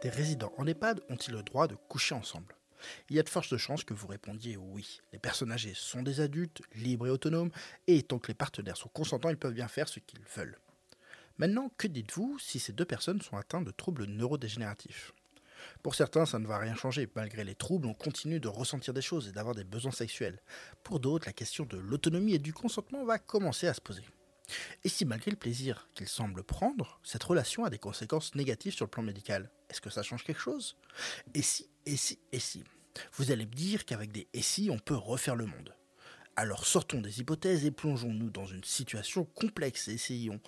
Des résidents en EHPAD ont-ils le droit de coucher ensemble? Il y a de fortes chances que vous répondiez oui. Les personnes âgées sont des adultes, libres et autonomes, et tant que les partenaires sont consentants, ils peuvent bien faire ce qu'ils veulent. Maintenant, que dites-vous si ces deux personnes sont atteintes de troubles neurodégénératifs? Pour certains, ça ne va rien changer. Malgré les troubles, on continue de ressentir des choses et d'avoir des besoins sexuels. Pour d'autres, la question de l'autonomie et du consentement va commencer à se poser. Et si malgré le plaisir qu'il semble prendre, cette relation a des conséquences négatives sur le plan médical, est-ce que ça change quelque chose? Et si, et si, et si? Vous allez me dire qu'avec des et si, on peut refaire le monde. Alors sortons des hypothèses et plongeons-nous dans une situation complexe et essayons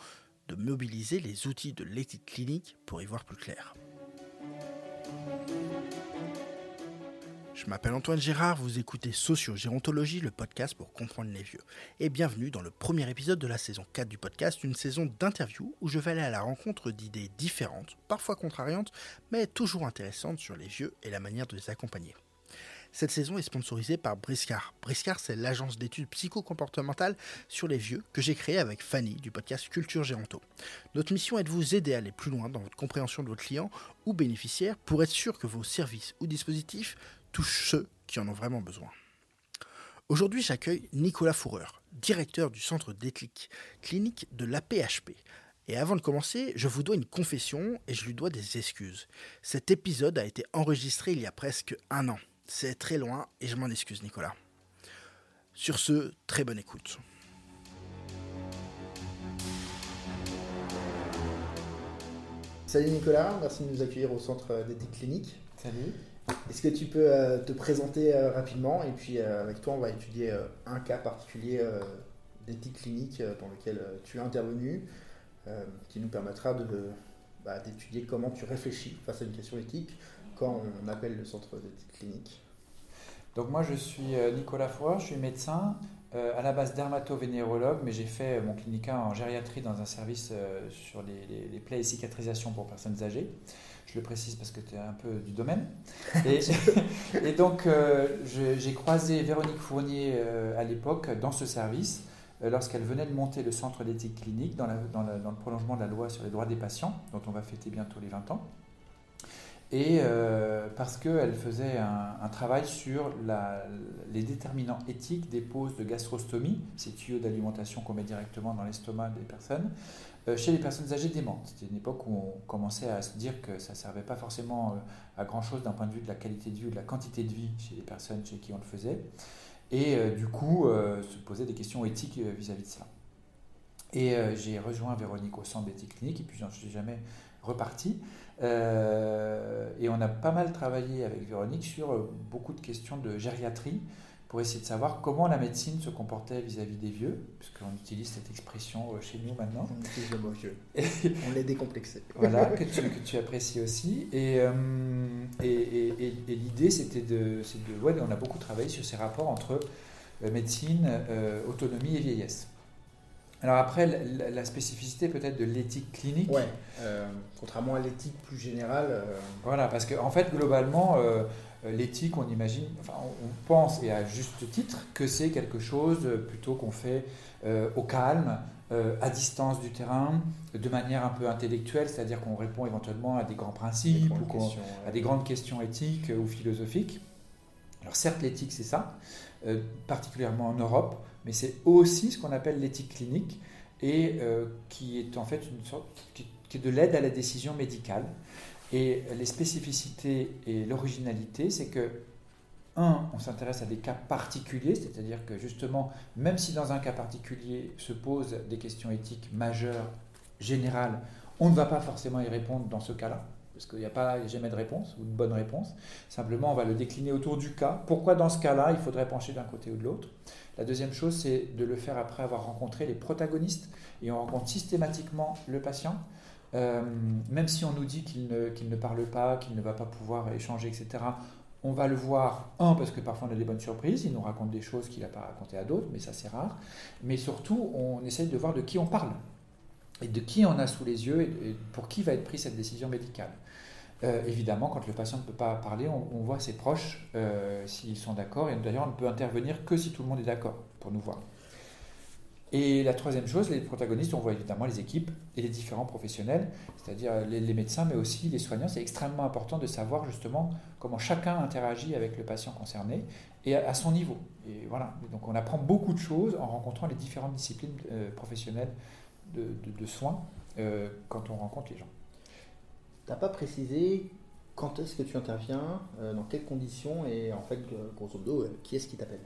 de mobiliser les outils de l'éthique clinique pour y voir plus clair. Je m'appelle Antoine Gérard, vous écoutez Socio-Gérontologie, le podcast pour comprendre les vieux. Et bienvenue dans le premier épisode de la saison 4 du podcast, une saison d'interviews où je vais aller à la rencontre d'idées différentes, parfois contrariantes, mais toujours intéressantes sur les vieux et la manière de les accompagner. Cette saison est sponsorisée par Briscard. Briscard, c'est l'agence d'études psycho-comportementales sur les vieux que j'ai créée avec Fanny du podcast Culture Géronto. Notre mission est de vous aider à aller plus loin dans votre compréhension de votre client ou bénéficiaire pour être sûr que vos services ou dispositifs touchent ceux qui en ont vraiment besoin. Aujourd'hui, j'accueille Nicolas Fourreur, directeur du centre d'éthique clinique de l'APHP. Et avant de commencer, je vous dois une confession et je lui dois des excuses. Cet épisode a été enregistré il y a presque un an. C'est très loin et je m'en excuse Nicolas. Sur ce, très bonne écoute. Salut Nicolas, merci de nous accueillir au centre d'éthique clinique. Salut. Est-ce que tu peux euh, te présenter euh, rapidement et puis euh, avec toi on va étudier un cas particulier d'éthique clinique dans lequel tu es intervenu qui nous permettra de, bah, d'étudier comment tu réfléchis face à une question éthique quand on appelle le centre d'éthique clinique. Donc moi je suis Nicolas Foy, je suis médecin, à la base dermato-vénérologue, mais j'ai fait mon clinica en gériatrie dans un service sur les plaies et cicatrisations pour personnes âgées. Je le précise parce que tu es un peu du domaine. Et, donc, euh, j'ai croisé Véronique Fournier euh, à l'époque dans ce service, euh, lorsqu'elle venait de monter le centre d'éthique clinique dans, dans, le prolongement de la loi sur les droits des patients, dont on va fêter bientôt les 20 ans. Et parce qu'elle faisait un, travail sur les déterminants éthiques des poses de gastrostomie, ces tuyaux d'alimentation qu'on met directement dans l'estomac des personnes, euh, chez les personnes âgées démentes. C'était une époque où on commençait à se dire que ça ne servait pas forcément euh, à grand-chose d'un point de vue de la qualité de vie ou de la quantité de vie chez les personnes chez qui on le faisait. Et euh, du coup, se poser des questions éthiques vis-à-vis de ça. Et j'ai rejoint Véronique au centre d'éthique clinique, et puis je suis jamais reparti. et on a pas mal travaillé avec Véronique sur beaucoup de questions de gériatrie, pour essayer de savoir comment la médecine se comportait vis-à-vis des vieux, puisqu'on utilise cette expression euh, chez nous maintenant. On utilise le mot vieux. on l'est décomplexé. voilà, que tu, que tu, apprécies aussi. Et, euh, et, et, l'idée, c'était de, de ouais, on a beaucoup travaillé sur ces rapports entre euh, médecine, autonomie et vieillesse. Alors après, la, spécificité peut-être de l'éthique clinique. Ouais, contrairement à l'éthique plus générale. Voilà, parce qu'en en fait, globalement, euh, l'éthique, on imagine, enfin, on pense, et à juste titre, que c'est quelque chose euh, plutôt qu'on fait euh, au calme, à distance du terrain, de manière un peu intellectuelle, c'est-à-dire qu'on répond éventuellement à des grands principes, ou à des grandes questions éthiques ou philosophiques. Alors certes, l'éthique, c'est ça, particulièrement en Europe, mais c'est aussi ce qu'on appelle l'éthique clinique, et qui est en fait une sorte qui est de l'aide à la décision médicale. Et les spécificités et l'originalité, c'est que, un, on s'intéresse à des cas particuliers, c'est-à-dire que justement, même si dans un cas particulier se posent des questions éthiques majeures, générales, on ne va pas forcément y répondre dans ce cas-là, parce qu'il n'y a pas jamais de réponse ou de bonne réponse. Simplement, on va le décliner autour du cas. Pourquoi dans ce cas-là, il faudrait pencher d'un côté ou de l'autre? La deuxième chose, c'est de le faire après avoir rencontré les protagonistes, et on rencontre systématiquement le patient. Euh, même si on nous dit qu'il ne, ne, parle pas, qu'il ne va pas pouvoir échanger, etc., on va le voir, un, parce que parfois on a des bonnes surprises, il nous raconte des choses qu'il n'a pas racontées à d'autres, mais ça c'est rare, mais surtout on essaye de voir de qui on parle, et de qui on a sous les yeux, et, pour qui va être prise cette décision médicale. Euh, évidemment, quand le patient ne peut pas parler, on, voit ses proches euh, s'ils sont d'accord, et d'ailleurs on ne peut intervenir que si tout le monde est d'accord pour nous voir. Et la troisième chose, les protagonistes, on voit évidemment les équipes et les différents professionnels, c'est-à-dire les, médecins, mais aussi les soignants. C'est extrêmement important de savoir justement comment chacun interagit avec le patient concerné et à, son niveau. Et voilà. Donc on apprend beaucoup de choses en rencontrant les différentes disciplines euh, professionnelles de, soins quand on rencontre les gens. Tu n'as pas précisé quand est-ce que tu interviens, euh, dans quelles conditions et en fait, grosso modo, qui est-ce qui t'appelle?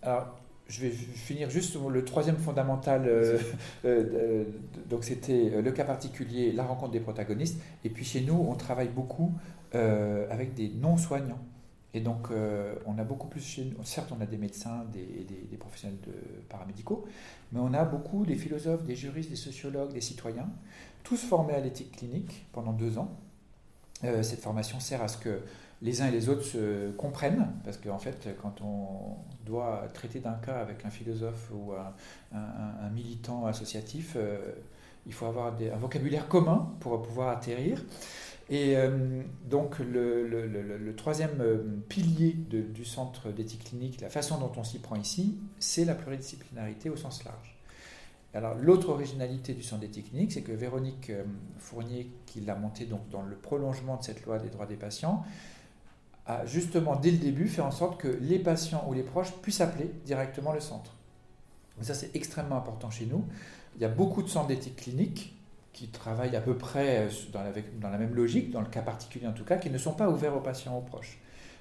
Alors, je vais finir juste le troisième fondamental. Euh, euh, donc, c'était le cas particulier, la rencontre des protagonistes. Et puis, chez nous, on travaille beaucoup euh, avec des non-soignants. Et donc, on a beaucoup plus chez nous. Certes, on a des médecins, des, des, professionnels de paramédicaux, mais on a beaucoup des philosophes, des juristes, des sociologues, des citoyens, tous formés à l'éthique clinique pendant deux ans. cette formation sert à ce que les uns et les autres se comprennent, parce qu'en fait, quand on doit traiter d'un cas avec un philosophe ou un, militant associatif, euh, il faut avoir un vocabulaire commun pour pouvoir atterrir. Et euh, donc le, troisième euh, pilier du centre d'éthique clinique, la façon dont on s'y prend ici, c'est la pluridisciplinarité au sens large. Alors l'autre originalité du centre d'éthique clinique, c'est que Véronique Fournier, qui l'a monté donc dans le prolongement de cette loi des droits des patients, a justement dès le début fait en sorte que les patients ou les proches puissent appeler directement le centre. ça c'est extrêmement important chez nous. Il y a beaucoup de centres d'éthique clinique qui travaillent à peu près dans la, dans la, même logique, dans le cas particulier en tout cas, qui ne sont pas ouverts aux patients ou aux proches.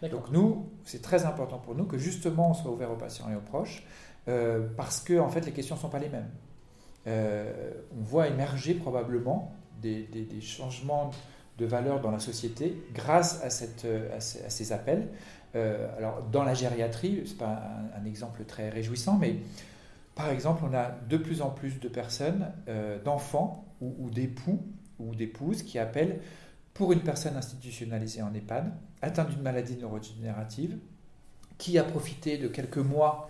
Donc nous, c'est très important pour nous que justement on soit ouvert aux patients et aux proches, euh, parce que en fait les questions ne sont pas les mêmes. Euh, on voit émerger probablement des, changements de valeur dans la société grâce à, à, ces, appels. Euh, alors, dans la gériatrie, ce n'est pas un, exemple très réjouissant, mais par exemple, on a de plus en plus de personnes, euh, d'enfants ou, d'époux ou d'épouses qui appellent pour une personne institutionnalisée en EHPAD, atteinte d'une maladie neurodégénérative, qui a profité de quelques mois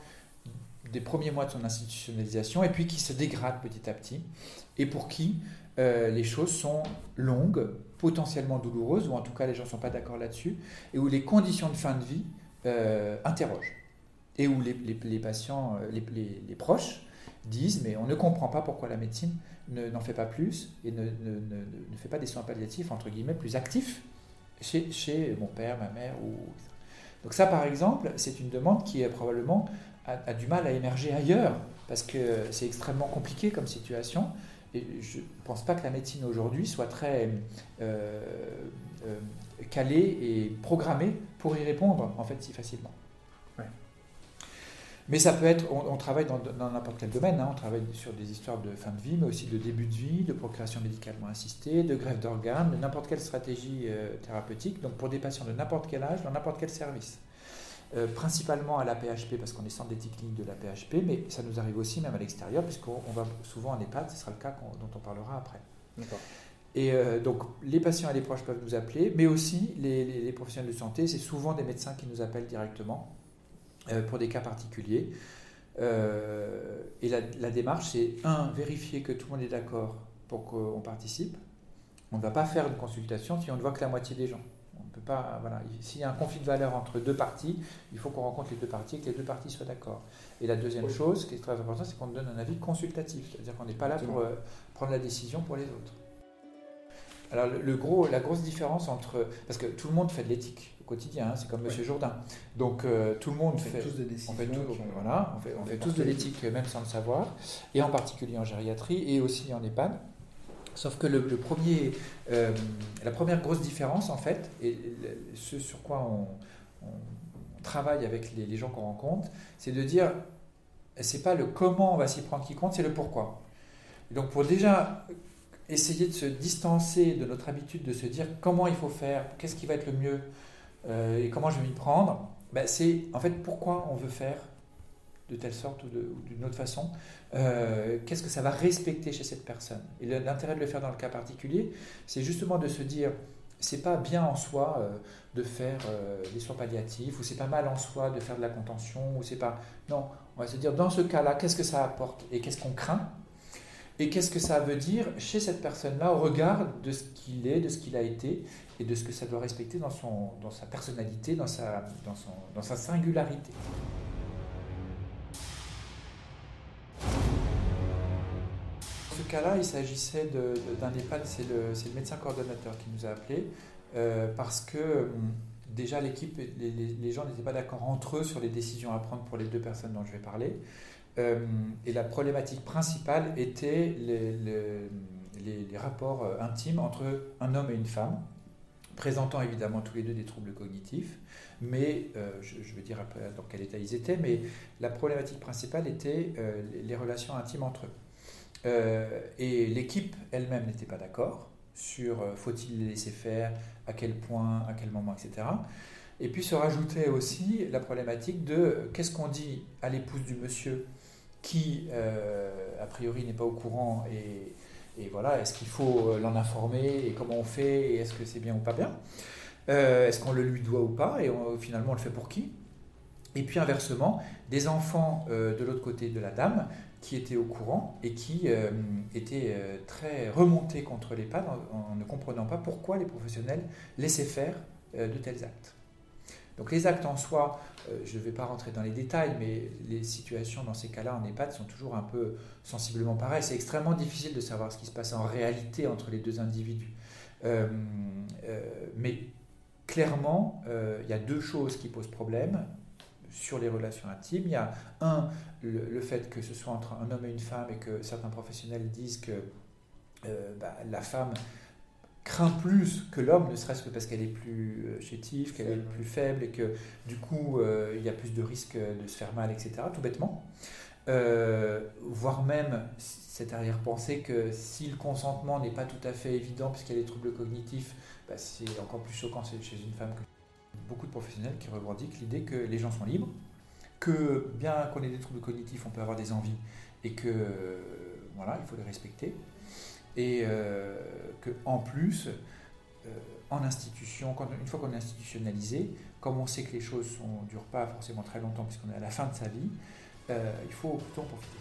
des premiers mois de son institutionnalisation et puis qui se dégrade petit à petit, et pour qui euh, les choses sont longues, potentiellement douloureuses, ou en tout cas les gens ne sont pas d'accord là-dessus, et où les conditions de fin de vie euh, interrogent. Et où les, patients, euh, les, proches disent, mais on ne comprend pas pourquoi la médecine n'en fait pas plus et ne, fait pas des soins palliatifs, entre guillemets, plus actifs chez, chez mon père, ma mère. Ou... Donc ça, par exemple, c'est une demande qui est probablement a, du mal à émerger ailleurs, parce que c'est extrêmement compliqué comme situation. Et je ne pense pas que la médecine aujourd'hui soit très euh, euh, calée et programmée pour y répondre en fait si facilement. Mais ça peut être, on, travaille dans n'importe quel domaine, hein. on travaille sur des histoires de fin de vie, mais aussi de début de vie, de procréation médicalement assistée, de greffe d'organes, de n'importe quelle stratégie euh, thérapeutique, donc pour des patients de n'importe quel âge, dans n'importe quel service. Euh, principalement à la PHP parce qu'on est centre d'éthique clinique de la PHP, mais ça nous arrive aussi même à l'extérieur puisqu'on va souvent en EHPAD, ce sera le cas dont on parlera après. Et euh, donc les patients et les proches peuvent nous appeler, mais aussi les, professionnels de santé, c'est souvent des médecins qui nous appellent directement euh, pour des cas particuliers. et la, la démarche, c'est un, vérifier que tout le monde est d'accord pour qu'on participe. On ne va pas faire une consultation si on ne voit que la moitié des gens peut pas, voilà, s'il y a un conflit de valeurs entre deux parties, il faut qu'on rencontre les deux parties et que les deux parties soient d'accord. Et la deuxième chose qui est très importante, c'est qu'on donne un avis consultatif, c'est-à-dire qu'on n'est pas là pour euh, prendre la décision pour les autres. Alors le, gros, la grosse différence entre, parce que tout le monde fait de l'éthique au quotidien, hein, c'est comme Monsieur Jourdain, donc euh, tout le monde fait, tous des décisions, on fait, voilà, on fait, on fait tous de l'éthique même sans le savoir, et en particulier en gériatrie et aussi en EHPAD. Sauf que euh, la première grosse différence, en fait, et ce sur quoi on, travaille avec les, gens qu'on rencontre, c'est de dire, c'est pas le comment on va s'y prendre qui compte, c'est le pourquoi. donc pour déjà essayer de se distancer de notre habitude de se dire comment il faut faire, qu'est-ce qui va être le mieux euh, et comment je vais m'y prendre, ben c'est en fait pourquoi on veut faire de telle sorte ou d'une autre façon, euh, qu'est-ce que ça va respecter chez cette personne? Et l'intérêt de le faire dans le cas particulier, c'est justement de se dire, c'est pas bien en soi euh, de faire euh, des soins palliatifs, ou c'est pas mal en soi de faire de la contention, ou c'est pas... Non, on va se dire, dans ce cas-là, qu'est-ce que ça apporte et qu'est-ce qu'on craint? Et qu'est-ce que ça veut dire chez cette personne-là au regard de ce qu'il est, de ce qu'il a été et de ce que ça doit respecter dans, sa personnalité, dans sa singularité? Cas-là, il s'agissait d'un EHPAD, c'est le, médecin coordonnateur qui nous a appelés, euh, parce que hum, déjà l'équipe, les, les, gens n'étaient pas d'accord entre eux sur les décisions à prendre pour les deux personnes dont je vais parler. Euh, et la problématique principale était les, rapports euh, intimes entre un homme et une femme, présentant évidemment tous les deux des troubles cognitifs, mais je, vais dire après dans quel état ils étaient, mais la problématique principale était les relations intimes entre eux. Euh, et l'équipe elle-même n'était pas d'accord sur euh, faut-il les laisser faire, à quel point, à quel moment, etc. Et puis se rajoutait aussi la problématique de qu'est-ce qu'on dit à l'épouse du monsieur qui, euh, a priori, n'est pas au courant et, et voilà, est-ce qu'il faut l'en informer et comment on fait et est-ce que c'est bien ou pas bien Est-ce qu'on le lui doit ou pas et finalement on le fait pour qui et puis inversement, des enfants de l'autre côté de la dame qui étaient au courant et qui euh, étaient euh, très remontés contre l'EHPAD en, ne comprenant pas pourquoi les professionnels laissaient faire euh, de tels actes. Donc les actes en soi, je ne vais pas rentrer dans les détails, mais les situations dans ces cas-là en EHPAD sont toujours un peu sensiblement pareilles. C'est extrêmement difficile de savoir ce qui se passe en réalité entre les deux individus. mais clairement, il y a deux choses qui posent problème sur les relations intimes. Il y a un, le, fait que ce soit entre un homme et une femme et que certains professionnels disent que euh, bah, la femme craint plus que l'homme, ne serait-ce que parce qu'elle est plus euh, chétive, qu'elle est plus faible et que du coup euh, il y a plus de risques de se faire mal, etc. Tout bêtement. voire même cette arrière-pensée que si le consentement n'est pas tout à fait évident puisqu'il y a des troubles cognitifs, bah, c'est encore plus choquant chez une femme que beaucoup de professionnels qui revendiquent l'idée que les gens sont libres, que bien qu'on ait des troubles cognitifs, on peut avoir des envies et que voilà, il faut les respecter. Et euh, que en plus, euh, en institution, quand, une fois qu'on est institutionnalisé, comme on sait que les choses ne durent pas forcément très longtemps puisqu'on est à la fin de sa vie, euh, il faut plutôt en profiter.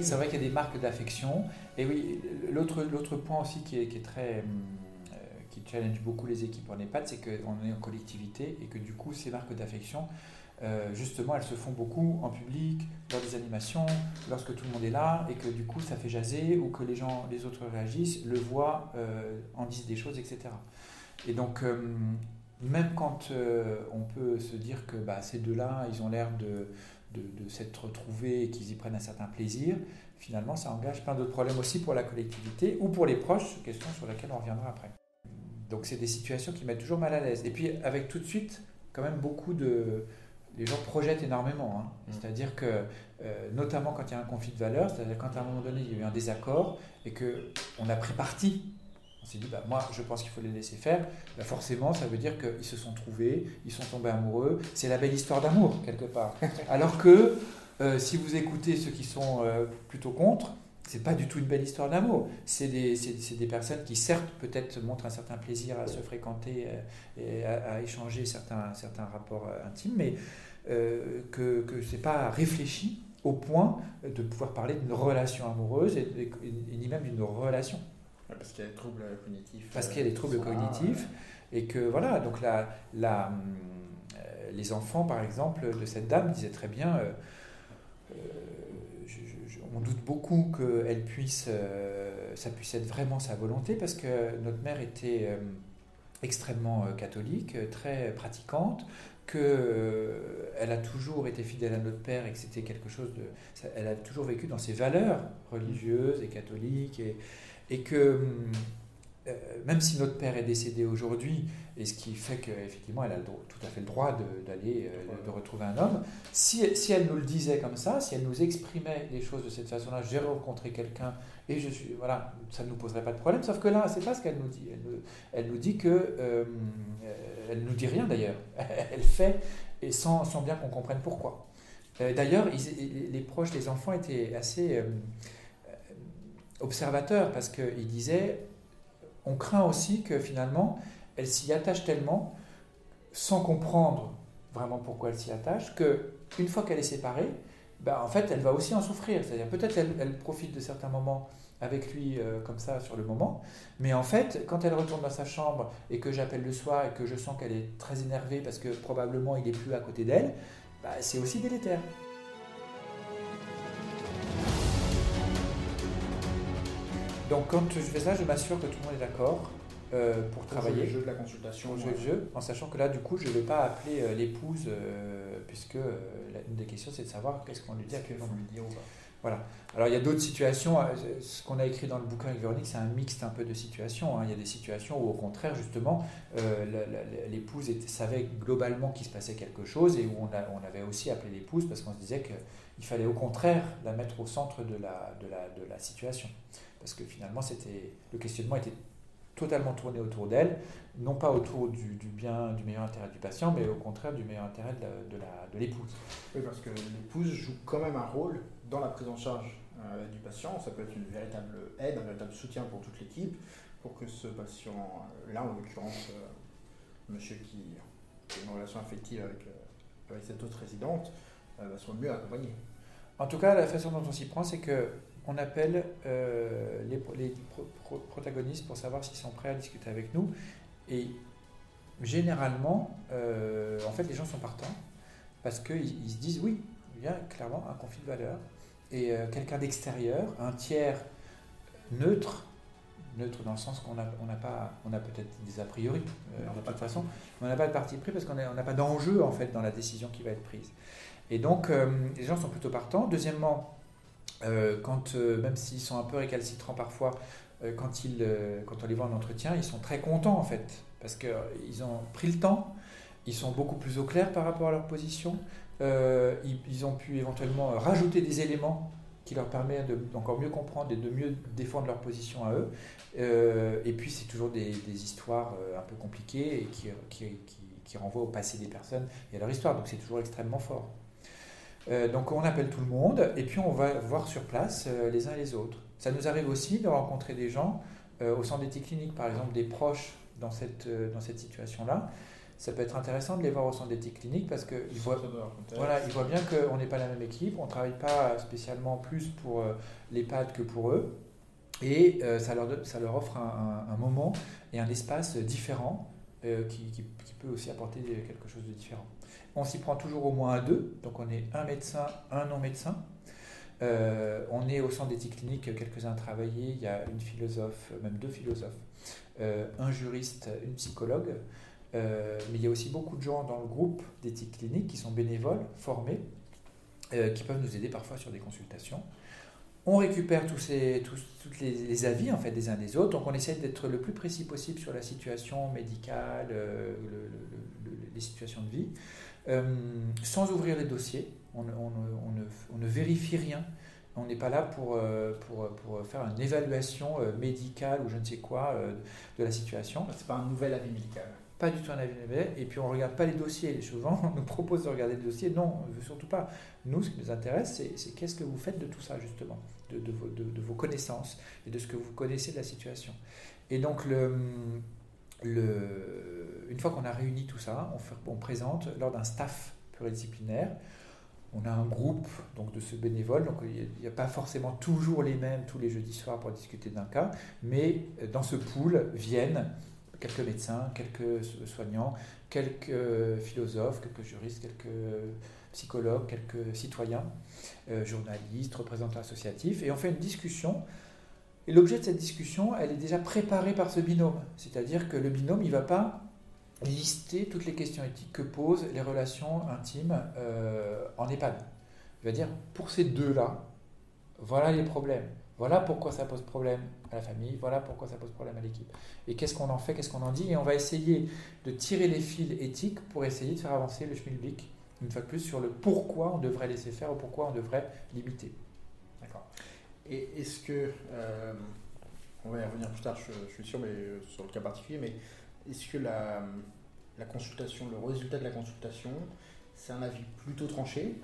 C'est vrai qu'il y a des marques d'affection. Et oui, l'autre point aussi qui est, qui est très hum, qui challenge beaucoup les équipes en EHPAD, c'est qu'on est en collectivité et que du coup, ces marques d'affection, euh, justement, elles se font beaucoup en public, dans des animations, lorsque tout le monde est là, et que du coup, ça fait jaser, ou que les gens, les autres réagissent, le voient, euh, en disent des choses, etc. Et donc, euh, même quand on peut se dire que bah, ces deux-là, ils ont l'air de, de, de s'être retrouvés et qu'ils y prennent un certain plaisir, finalement, ça engage plein d'autres problèmes aussi pour la collectivité ou pour les proches, question sur laquelle on reviendra après. Donc c'est des situations qui mettent toujours mal à l'aise. Et puis avec tout de suite, quand même beaucoup de... Les gens projettent énormément. Hein. Mm. C'est-à-dire que, euh, notamment quand il y a un conflit de valeurs, c'est-à-dire quand à un moment donné il y a eu un désaccord et qu'on a pris parti, on s'est dit, bah, moi je pense qu'il faut les laisser faire, bah, forcément ça veut dire qu'ils se sont trouvés, ils sont tombés amoureux, c'est la belle histoire d'amour quelque part. Alors que euh, si vous écoutez ceux qui sont euh, plutôt contre, c'est pas du tout une belle histoire d'amour. C'est des, des, personnes qui, certes, peut-être montrent un certain plaisir à se fréquenter euh, et à, échanger certains, certains rapports euh, intimes, mais euh, que, que ce n'est pas réfléchi au point de pouvoir parler d'une relation amoureuse et, ni même d'une relation. Parce qu'il y a des troubles cognitifs. Parce qu'il y a des troubles cognitifs. Et que voilà, donc la, la, les enfants, par exemple, de cette dame disaient très bien on doute beaucoup que puisse, euh, ça puisse être vraiment sa volonté parce que notre mère était euh, extrêmement euh, catholique, très pratiquante, qu'elle a toujours été fidèle à notre père et que c'était quelque chose de. Elle a toujours vécu dans ses valeurs religieuses et catholiques et, et que hum, euh, même si notre père est décédé aujourd'hui, et ce qui fait qu'effectivement elle a tout à fait le droit d'aller, euh, de, retrouver un homme, si, si, elle nous le disait comme ça, si elle nous exprimait les choses de cette façon-là, j'ai rencontré quelqu'un et je suis, voilà, ça ne nous poserait pas de problème. Sauf que là, c'est pas ce qu'elle nous dit. Elle nous, elle nous dit que, euh, elle nous dit rien d'ailleurs. elle fait et sans, sans bien qu'on comprenne pourquoi. d'ailleurs, les proches, les enfants étaient assez observateurs parce qu'ils disaient on craint aussi que finalement, elle s'y attache tellement, sans comprendre vraiment pourquoi elle s'y attache, que une fois qu'elle est séparée, ben, en fait, elle va aussi en souffrir. C'est-à-dire peut-être elle, profite de certains moments avec lui euh, comme ça sur le moment, mais en fait, quand elle retourne dans sa chambre et que j'appelle le soir et que je sens qu'elle est très énervée parce que probablement il n'est plus à côté d'elle, ben, c'est aussi délétère. Donc quand je fais ça, je m'assure que tout le monde est d'accord euh, pour travailler. Le jeu de la consultation. Le jeu, en sachant que là, du coup, je ne vais pas appeler euh, l'épouse, euh, puisque la- une des questions, c'est de savoir qu'est-ce qu'on lui dit actuellement. lui dire ou pas. Voilà. Alors il y a d'autres situations. Ce qu'on a écrit dans le bouquin avec Véronique, c'est un mixte un peu de situations. hein. Il y a des situations où au contraire, justement, l'épouse savait globalement qu'il se passait quelque chose et où on, a- on avait aussi appelé l'épouse parce qu'on se disait qu'il fallait au contraire la mettre au centre de la, de la, de la situation. Parce que finalement, c'était le questionnement était totalement tourné autour d'elle, non pas autour du, du bien, du meilleur intérêt du patient, mais au contraire du meilleur intérêt de l'épouse. Oui, parce que l'épouse joue quand même un rôle dans la prise en charge euh, du patient. Ça peut être une véritable aide, un véritable soutien pour toute l'équipe, pour que ce patient-là, en l'occurrence, euh, monsieur qui, qui a une relation affective avec, euh, avec cette autre résidente, euh, bah, soit mieux accompagné. En tout cas, la façon dont on s'y prend, c'est que on appelle euh, les, pro- les pro- pro- protagonistes pour savoir s'ils sont prêts à discuter avec nous. Et généralement, euh, en fait, les gens sont partants parce qu'ils ils se disent oui, il y a clairement un conflit de valeurs. Et euh, quelqu'un d'extérieur, un tiers neutre, neutre dans le sens qu'on a, on n'a pas, on a peut-être des a priori euh, On n'a de pas toute de façon, mais on n'a pas de parti pris parce qu'on a- on n'a pas d'enjeu en fait dans la décision qui va être prise. Et donc, les gens sont plutôt partants. Deuxièmement, quand, euh, même s'ils sont un peu récalcitrants parfois, euh, quand, ils, euh, quand on les voit en entretien, ils sont très contents en fait, parce qu'ils ont pris le temps, ils sont beaucoup plus au clair par rapport à leur position, euh, ils, ont pu éventuellement rajouter des éléments qui leur permettent de- d'encore mieux comprendre et de mieux défendre leur position à eux. Euh, et puis c'est toujours des, histoires euh, un peu compliquées qui renvoient au passé des personnes et à leur histoire, donc c'est toujours extrêmement fort. Euh, donc on appelle tout le monde et puis on va voir sur place euh, les uns et les autres. Ça nous arrive aussi de rencontrer des gens euh, au centre d'éthique clinique, par exemple des proches dans cette, dans cette situation-là. Ça peut être intéressant de les voir au centre d'éthique clinique parce qu'ils voient, voilà, ils voient bien qu'on n'est pas la même équipe, on ne travaille pas spécialement plus pour euh, l'EHPAD que pour eux. Et ça, leur, ça leur offre un, un- un moment et un espace différent qui, qui- qui peut aussi apporter quelque chose de différent. On s'y prend toujours au moins à deux, donc on est un médecin, un non-médecin. Euh, on est au centre d'éthique clinique, quelques-uns à travailler, il y a une philosophe, même deux philosophes, euh, un juriste, une psychologue, euh, mais il y a aussi beaucoup de gens dans le groupe d'éthique clinique qui sont bénévoles, formés, qui peuvent nous aider parfois sur des consultations. On récupère tous les, avis en fait des uns des autres, donc on essaie d'être le plus précis possible sur la situation médicale, le- le- le- les situations de vie, sans ouvrir les dossiers. On, ne- on ne- on ne, on ne vérifie rien. On n'est pas là pour, euh, pour, pour faire une évaluation euh, médicale ou je ne sais quoi euh, de la situation. C'est pas un nouvel avis médical. Pas du tout un avis médical. Et puis on ne regarde pas les dossiers. Souvent, on nous propose de regarder les dossiers. Non, on veut surtout pas. Nous, ce qui nous intéresse, c'est qu'est-ce que vous faites de tout ça, justement, de, de vos, de- de vos connaissances et de ce que vous connaissez de la situation. Et donc, le, une fois qu'on a réuni tout ça, on, présente lors d'un staff pluridisciplinaire. On a un groupe donc, de ce bénévole, donc il n'y a, pas forcément toujours les mêmes tous les jeudis soirs pour discuter d'un cas, mais euh, dans ce pool viennent quelques médecins, quelques so- soignants, quelques philosophes, quelques juristes, quelques psychologues, quelques citoyens, euh, journalistes, représentants associatifs, et on fait une discussion. Et l'objet de cette discussion, elle est déjà préparée par ce binôme. C'est-à-dire que le binôme, il ne va pas lister toutes les questions éthiques que posent les relations intimes euh, en EHPAD. Il va dire, pour ces deux-là, voilà les problèmes. Voilà pourquoi ça pose problème à la famille, voilà pourquoi ça pose problème à l'équipe. Et qu'est-ce qu'on en fait, qu'est-ce qu'on en dit? Et on va essayer de tirer les fils éthiques pour essayer de faire avancer le schmilblick, une fois de plus, sur le pourquoi on devrait laisser faire ou pourquoi on devrait limiter. Et est-ce que, euh, on va y revenir plus tard, je, je suis sûr, mais euh, sur le cas particulier, mais est-ce que la, la consultation, le résultat de la consultation, c'est un avis plutôt tranché,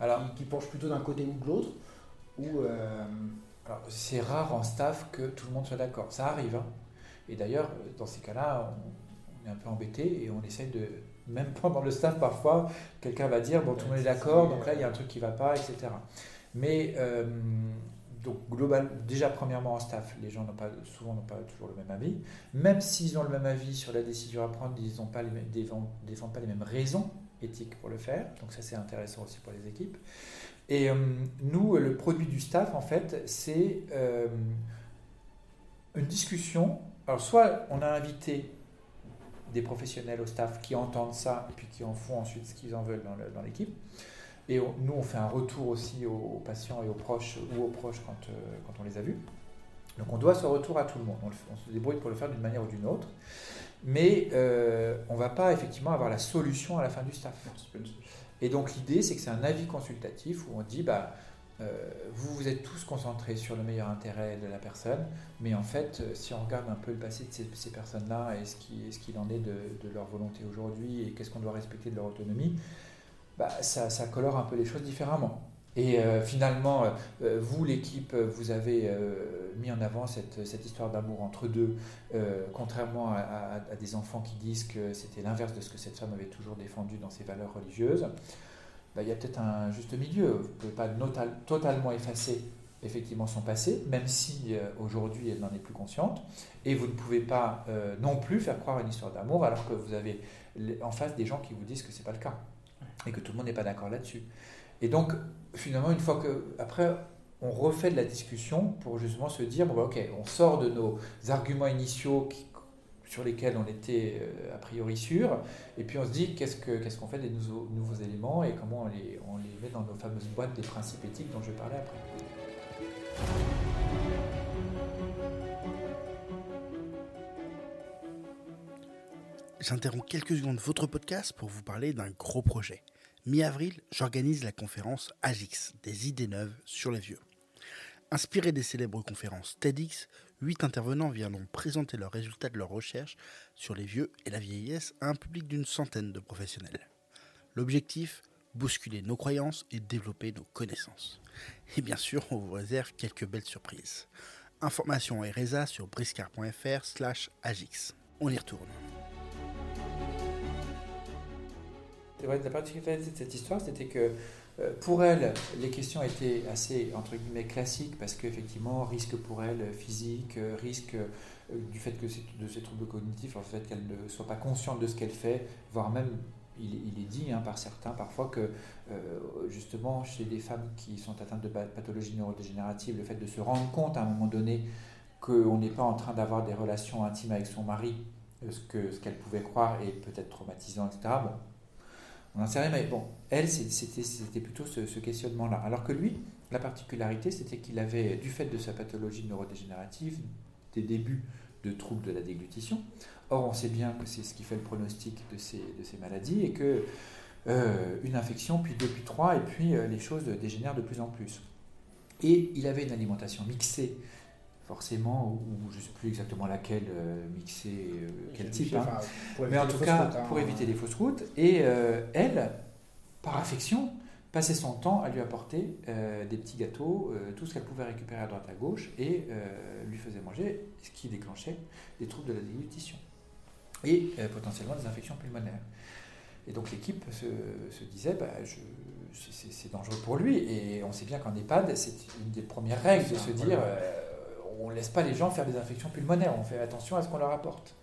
Alors, qui, qui penche plutôt d'un côté ou de l'autre, ou euh, Alors, c'est rare en staff que tout le monde soit d'accord. Ça arrive. hein. Et d'ailleurs, dans ces cas-là, on, on est un peu embêté et on essaie de. Même pendant le staff, parfois, quelqu'un va dire Bon, tout le monde est d'accord, donc là, il y a un truc qui ne va pas, etc. Mais, euh, donc, global, déjà, premièrement, en staff, les gens n'ont pas, souvent n'ont pas toujours le même avis. Même s'ils ont le même avis sur la décision à prendre, ils n'ont pas les mêmes, défendent, pas les mêmes raisons éthiques pour le faire. Donc, ça, c'est intéressant aussi pour les équipes. Et euh, nous, le produit du staff, en fait, c'est euh, une discussion. Alors, soit on a invité des professionnels au staff qui entendent ça et puis qui en font ensuite ce qu'ils en veulent dans l'équipe. Et nous, on fait un retour aussi aux, patients et aux proches ou aux proches quand, euh, quand on les a vus. Donc on doit ce retour à tout le monde. On, se débrouille pour le faire d'une manière ou d'une autre. Mais euh, on ne va pas effectivement avoir la solution à la fin du staff. Et donc l'idée, c'est que c'est un avis consultatif où on dit, bah, euh, vous vous êtes tous concentrés sur le meilleur intérêt de la personne, mais en fait, si on regarde un peu le passé de ces, personnes-là et ce qu'il en est de leur volonté aujourd'hui et qu'est-ce qu'on doit respecter de leur autonomie, bah, ça, colore un peu les choses différemment. Et euh, finalement, euh, vous, l'équipe, vous avez mis en avant cette, cette histoire d'amour entre deux, contrairement à, des enfants qui disent que c'était l'inverse de ce que cette femme avait toujours défendu dans ses valeurs religieuses. Bah, il y a peut-être un juste milieu. Vous ne pouvez pas totalement effacer effectivement son passé, même si aujourd'hui elle n'en est plus consciente, et vous ne pouvez pas non plus faire croire une histoire d'amour alors que vous avez en face des gens qui vous disent que ce n'est pas le cas et que tout le monde n'est pas d'accord là-dessus. Et donc, finalement, une fois que, après, on refait de la discussion pour justement se dire, bon, bah, ok, on sort de nos arguments initiaux sur lesquels on était euh, a priori sûr, et puis on se dit, qu'est-ce qu'on fait des nouveaux, éléments et comment on les, on les met dans nos fameuses boîtes des principes éthiques dont je parler après. J'interromps quelques secondes votre podcast pour vous parler d'un gros projet. Mi-avril, j'organise la conférence AGIX, des idées neuves sur les vieux. Inspiré des célèbres conférences TEDx, huit intervenants viendront présenter leurs résultats de leurs recherches sur les vieux et la vieillesse à un public d'une centaine de professionnels. L'objectif bousculer nos croyances et développer nos connaissances. Et bien sûr, on vous réserve quelques belles surprises. Informations et résa sur briscard.fr slash agix. On y retourne. La particularité de cette histoire, c'était que euh, pour elle, les questions étaient assez, entre guillemets, classiques, parce qu'effectivement, risque pour elle physique, euh, risque euh, du fait que de ces troubles cognitifs, en fait qu'elle ne soit pas consciente de ce qu'elle fait, voire même, il, est dit hein, par certains parfois que justement chez des femmes qui sont atteintes de pathologies neurodégénératives, le fait de se rendre compte à un moment donné qu'on n'est pas en train d'avoir des relations intimes avec son mari, ce qu'elle ce qu'elle pouvait croire est peut-être traumatisant, etc. Bon, on n'en sait rien, mais bon, elle, c'était plutôt ce, questionnement-là. Alors que lui, la particularité, c'était qu'il avait, du fait de sa pathologie neurodégénérative, des débuts de troubles de la déglutition. Or, on sait bien que c'est ce qui fait le pronostic de ces, maladies et que euh, une infection, puis deux, puis trois, et puis euh, les choses dégénèrent de plus en plus. Et il avait une alimentation mixée forcément, ou je ne sais plus exactement laquelle euh, mixer, euh, quel type. Hein. Mais en tout cas, hein. pour éviter les fausses routes. Et euh, elle, par affection, passait son temps à lui apporter des petits gâteaux, tout ce qu'elle pouvait récupérer à droite à gauche, et lui faisait manger, ce qui déclenchait des troubles de la déglutition et potentiellement des infections pulmonaires. Et donc l'équipe se, se, disait, bah, c'est dangereux pour lui. Et on sait bien qu'en EHPAD, c'est une des premières règles de se dire, on ne laisse pas les gens faire des infections pulmonaires, on fait attention à ce qu'on leur apporte.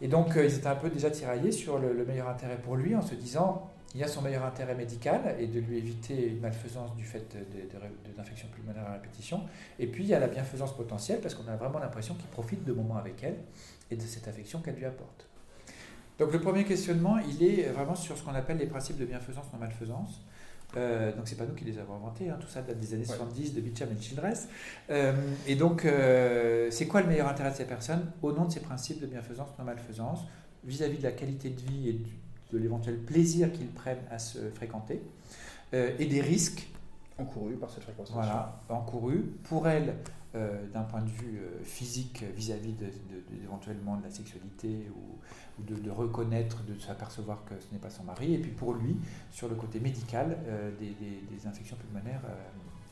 Et donc, euh, ils étaient un peu déjà tiraillés sur le, meilleur intérêt pour lui en se disant il y a son meilleur intérêt médical et de lui éviter une malfaisance du fait d'infections pulmonaires à répétition. Et puis, il y a la bienfaisance potentielle parce qu'on a vraiment l'impression qu'il profite de moments avec elle et de cette affection qu'elle lui apporte. Donc, le premier questionnement, il est vraiment sur ce qu'on appelle les principes de bienfaisance non-malfaisance. Euh, donc c'est pas nous qui les avons inventés, hein. tout ça date des années 70 de Beecham et Childress. Euh, et donc euh, c'est quoi le meilleur intérêt de ces personnes au nom de ces principes de bienfaisance, non-malfaisance, vis-à-vis de la qualité de vie et de l'éventuel plaisir qu'ils prennent à se fréquenter, et des risques encourus par cette fréquentation. Voilà, encourus pour elles d'un point de vue physique vis-à-vis de, éventuellement de la sexualité ou de, reconnaître, de s'apercevoir que ce n'est pas son mari, et puis pour lui, sur le côté médical, euh, des, infections pulmonaires euh,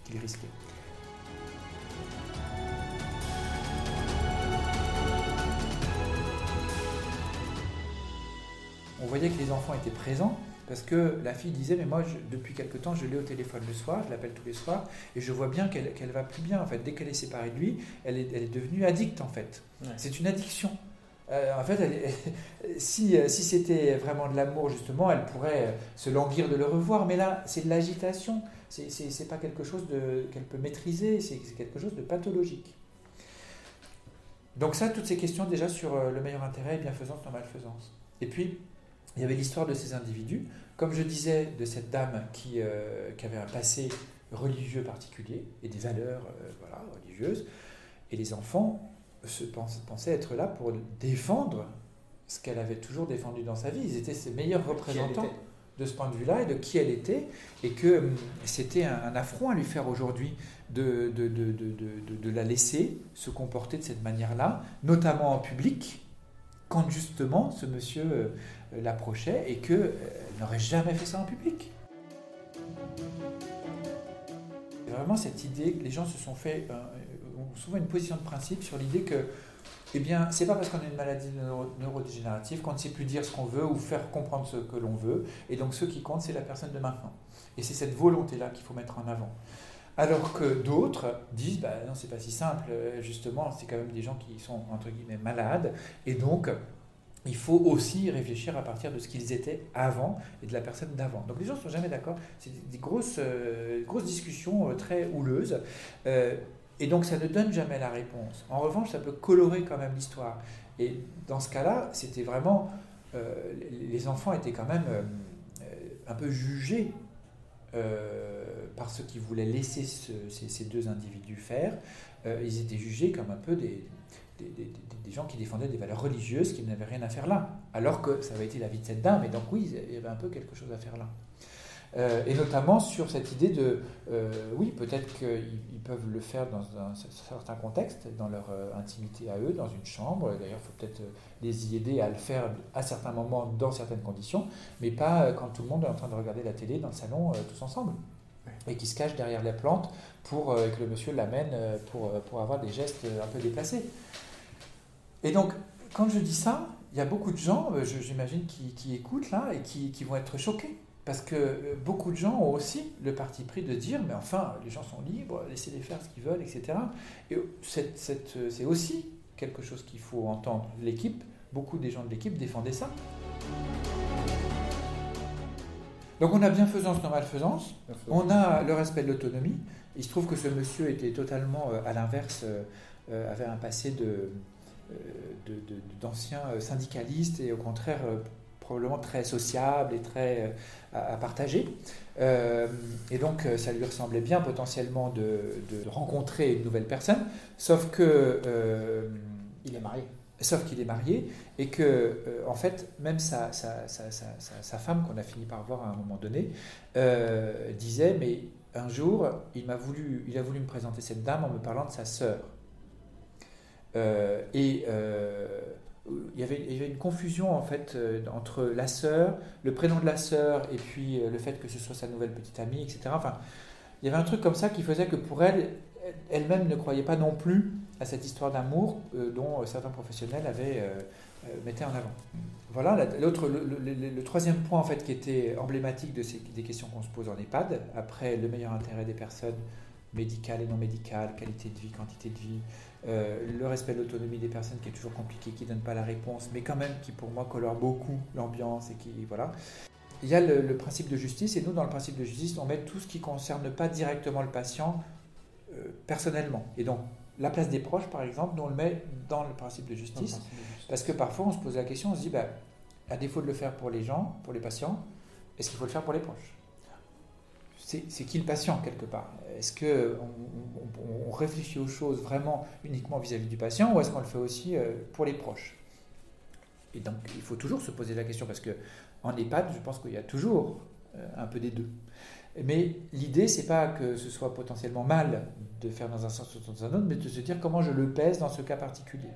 qu'il risquait. On voyait que les enfants étaient présents, parce que la fille disait, mais moi, depuis quelque temps, je l'ai au téléphone le soir, je l'appelle tous les soirs, et je vois bien qu'elle va plus bien. En fait, dès qu'elle est séparée de lui, elle est, elle est devenue addicte, en fait. C'est une addiction. Euh, en fait, si, euh, si c'était vraiment de l'amour, justement, elle pourrait se languir de le revoir. Mais là, c'est de l'agitation. C'est pas quelque chose qu'elle peut maîtriser. C'est quelque chose de pathologique. Donc ça, toutes ces questions déjà sur euh, le meilleur intérêt, bienfaisance, non-malfaisance. Et puis, il y avait l'histoire de ces individus. Comme je disais, de cette dame qui, euh, qui avait un passé religieux particulier et des valeurs euh, voilà, religieuses. Et les enfants se pensaient être là pour défendre ce qu'elle avait toujours défendu dans sa vie. Ils étaient ses meilleurs représentants de ce point de vue-là et de qui elle était, et que hum, c'était un, affront à lui faire aujourd'hui de, de, de, de, la laisser se comporter de cette manière-là, notamment en public, quand justement ce monsieur euh, l'approchait et qu'elle euh, n'aurait jamais fait ça en public. vraiment cette idée que les gens se sont fait, euh, souvent une position de principe sur l'idée que eh bien, c'est pas parce qu'on a une maladie neurodégénérative qu'on ne sait plus dire ce qu'on veut ou faire comprendre ce que l'on veut. Et donc, ce qui compte, c'est la personne de maintenant. Et c'est cette volonté-là qu'il faut mettre en avant. Alors que d'autres disent, bah, non, c'est pas si simple. Justement, c'est quand même des gens qui sont, entre guillemets, malades. Et donc, il faut aussi réfléchir à partir de ce qu'ils étaient avant et de la personne d'avant. Donc les gens ne sont jamais d'accord. C'est des grosses, euh, discussions euh, très houleuses. Euh, et donc ça ne donne jamais la réponse. En revanche, ça peut colorer quand même l'histoire. Et dans ce cas-là, c'était vraiment... Euh, les enfants étaient quand même un peu jugés par ce qu'ils voulaient laisser ces, deux individus faire. ils étaient jugés comme un peu des, gens qui défendaient des valeurs religieuses qui n'avaient rien à faire là. Alors que ça avait été la vie de cette dame. Et donc oui, il y avait un peu quelque chose à faire là. Euh, et notamment sur cette idée de, euh, oui, peut-être qu'ils peuvent le faire dans un certain contexte, dans leur euh, intimité à eux, dans une chambre. D'ailleurs, il faut peut-être les y aider à le faire à certains moments, dans certaines conditions, mais pas quand tout le monde est en train de regarder la télé dans le salon tous ensemble. Et qui se cache derrière les plantes pour que le monsieur l'amène pour, pour avoir des gestes un peu déplacés. Et donc, quand je dis ça, il y a beaucoup de gens, j'imagine, qui, qui, écoutent là et qui, qui vont être choqués parce que euh, beaucoup de gens ont aussi le parti pris de dire, mais enfin, les gens sont libres, laissez-les faire ce qu'ils veulent, etc. Et euh, c'est aussi quelque chose qu'il faut entendre. L'équipe, beaucoup des gens de l'équipe défendaient ça. Donc on a bienfaisance, non-malfaisance, on a le respect de l'autonomie. Il se trouve que ce monsieur était totalement euh, à l'inverse, avait un passé de, d'ancien syndicaliste et au contraire probablement très sociable et très euh, à, partager. Euh, et donc, euh, ça lui ressemblait bien potentiellement de, rencontrer une nouvelle personne, sauf que il est marié. Sauf qu'il est marié et que, en fait, même sa, sa, sa, sa femme, qu'on a fini par voir à un moment donné, disait Mais un jour, il, m'a voulu, il a voulu me présenter cette dame en me parlant de sa sœur. Et il y, avait, il y avait une confusion en fait euh, entre la sœur, le prénom de la sœur et puis euh, le fait que ce soit sa nouvelle petite amie, etc. Enfin, il y avait un truc comme ça qui faisait que pour elle, elle-même ne croyait pas non plus à cette histoire d'amour euh, dont certains professionnels avaient mettaient en avant. Voilà, l'autre, le, troisième point en fait qui était emblématique des questions qu'on se pose en EHPAD, après le meilleur intérêt des personnes médicales et non médicales, qualité de vie, quantité de vie, euh, le respect de l'autonomie des personnes qui est toujours compliqué, qui ne donne pas la réponse, mais quand même qui pour moi colore beaucoup l'ambiance et qui voilà. Il y a le, principe de justice et nous dans le principe de justice on met tout ce qui ne concerne pas directement le patient euh, personnellement. Et donc la place des proches par exemple, nous on le met dans le principe de justice, parce que parfois on se pose la question, on se dit bah, à défaut de le faire pour les gens, pour les patients, est-ce qu'il faut le faire pour les proches? C'est qui le patient quelque part? Est-ce qu'on on, réfléchit aux choses vraiment uniquement vis-à-vis du patient ou est-ce qu'on le fait aussi euh, pour les proches? Et donc il faut toujours se poser la question parce que en EHPAD, je pense qu'il y a toujours euh, un peu des deux. Mais l'idée, c'est pas que ce soit potentiellement mal de faire dans un sens ou dans un autre, mais de se dire comment je le pèse dans ce cas particulier.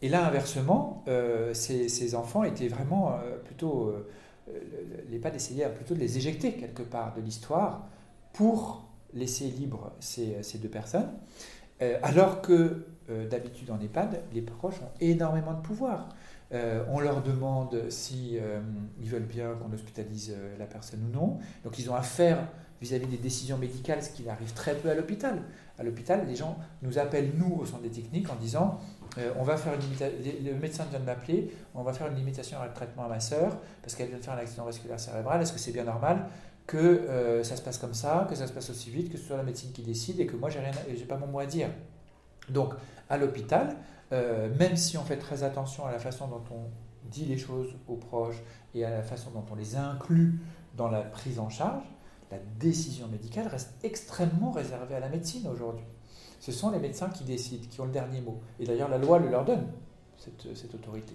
Et là, inversement, euh, ces, enfants étaient vraiment plutôt l'EHPAD essayait plutôt de les éjecter quelque part de l'histoire pour laisser libres ces, deux personnes, euh, alors que euh, d'habitude en EHPAD, les proches ont énormément de pouvoir. on leur demande si ils veulent bien qu'on hospitalise la personne ou non. Donc ils ont affaire vis-à-vis des décisions médicales, ce qui arrive très peu à l'hôpital. À l'hôpital, les gens nous appellent, nous, au centre des techniques, en disant euh, on va faire une le médecin vient de m'appeler, on va faire une limitation à traitement à ma sœur, parce qu'elle vient de faire un accident vasculaire cérébral, est-ce que c'est bien normal que euh, ça se passe comme ça, que ça se passe aussi vite, que ce soit la médecine qui décide et que moi j'ai pas mon mot à dire? Donc, à l'hôpital, euh, même si on fait très attention à la façon dont on dit les choses aux proches et à la façon dont on les inclut dans la prise en charge, la décision médicale reste extrêmement réservée à la médecine aujourd'hui. Ce sont les médecins qui décident, qui ont le dernier mot. Et d'ailleurs, la loi le leur donne, cette, autorité.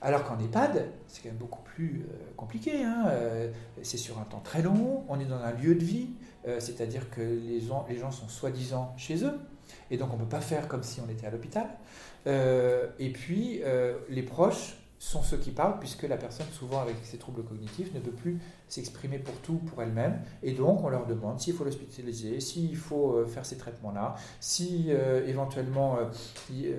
Alors qu'en EHPAD, c'est quand même beaucoup plus euh, compliqué. Hein, euh, c'est sur un temps très long, on est dans un lieu de vie, euh, c'est-à-dire que les gens sont soi-disant chez eux, et donc on ne peut pas faire comme si on était à l'hôpital. et puis, les proches sont ceux qui parlent, puisque la personne, souvent avec ses troubles cognitifs, ne peut plus s'exprimer pour tout, pour elle-même. Et donc, on leur demande s'il faut l'hospitaliser, s'il faut faire ces traitements-là, si éventuellement ils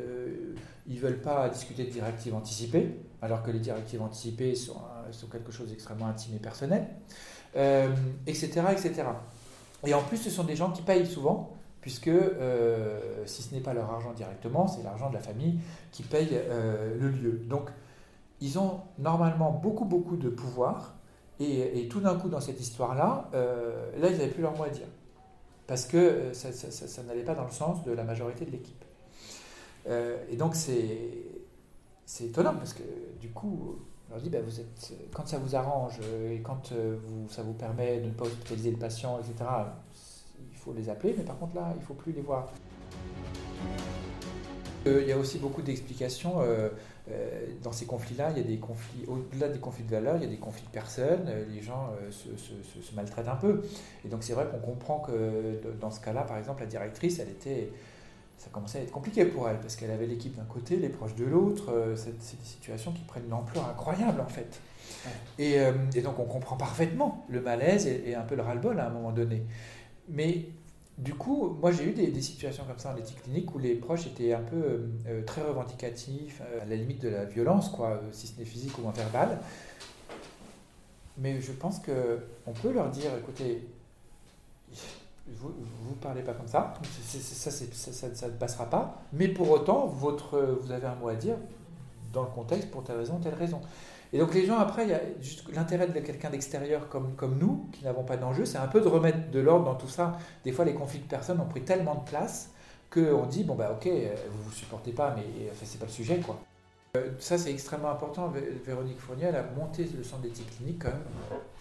ne veulent pas discuter de directives anticipées alors que les directives anticipées sont, euh, quelque chose d'extrêmement intime et personnel, etc., euh, etc. Et en plus, ce sont des gens qui payent souvent, puisque euh, si ce n'est pas leur argent directement, c'est l'argent de la famille qui paye le lieu. Donc, ils ont normalement beaucoup, beaucoup de pouvoir, et, tout d'un coup, dans cette histoire-là, là, ils n'avaient plus leur mot à dire, parce que ça, ça n'allait pas dans le sens de la majorité de l'équipe. et donc, c'est étonnant parce que du coup, on leur dit bah, vous êtes, quand ça vous arrange euh, et quand euh, vous, ça vous permet de ne pas hospitaliser le patient, etc., il faut les appeler, mais par contre là, il ne faut plus les voir. Euh, il y a aussi beaucoup d'explications. Dans ces conflits-là, il y a des conflits, au-delà des conflits de valeurs, il y a des conflits de personnes, les gens se, se, se, maltraitent un peu. Et donc c'est vrai qu'on comprend que dans ce cas-là, par exemple, la directrice, elle était ça commençait à être compliqué pour elle, parce qu'elle avait l'équipe d'un côté, les proches de l'autre. Euh, c'est des situations qui prennent une ampleur incroyable, en fait. Euh, et, donc, on comprend parfaitement le malaise et, un peu le ras-le-bol à un moment donné. Mais du coup, moi, j'ai eu des, situations comme ça en éthique clinique où les proches étaient un peu euh, très revendicatifs, à la limite de la violence, quoi, si ce n'est physique ou verbal. Mais je pense qu'on peut leur dire, écoutez, vous ne parlez pas comme ça, ça, ça, ne passera pas, mais pour autant, votre, vous avez un mot à dire dans le contexte pour telle raison, telle raison. Et donc les gens, après, l'intérêt de quelqu'un d'extérieur comme, nous, qui n'avons pas d'enjeu, c'est un peu de remettre de l'ordre dans tout ça. Des fois, les conflits de personnes ont pris tellement de place qu'on dit, bon, bah ok, vous ne vous supportez pas, mais enfin, c'est pas le sujet, quoi. Euh, ça, c'est extrêmement important. Véronique Fournier, elle a monté le centre d'éthique clinique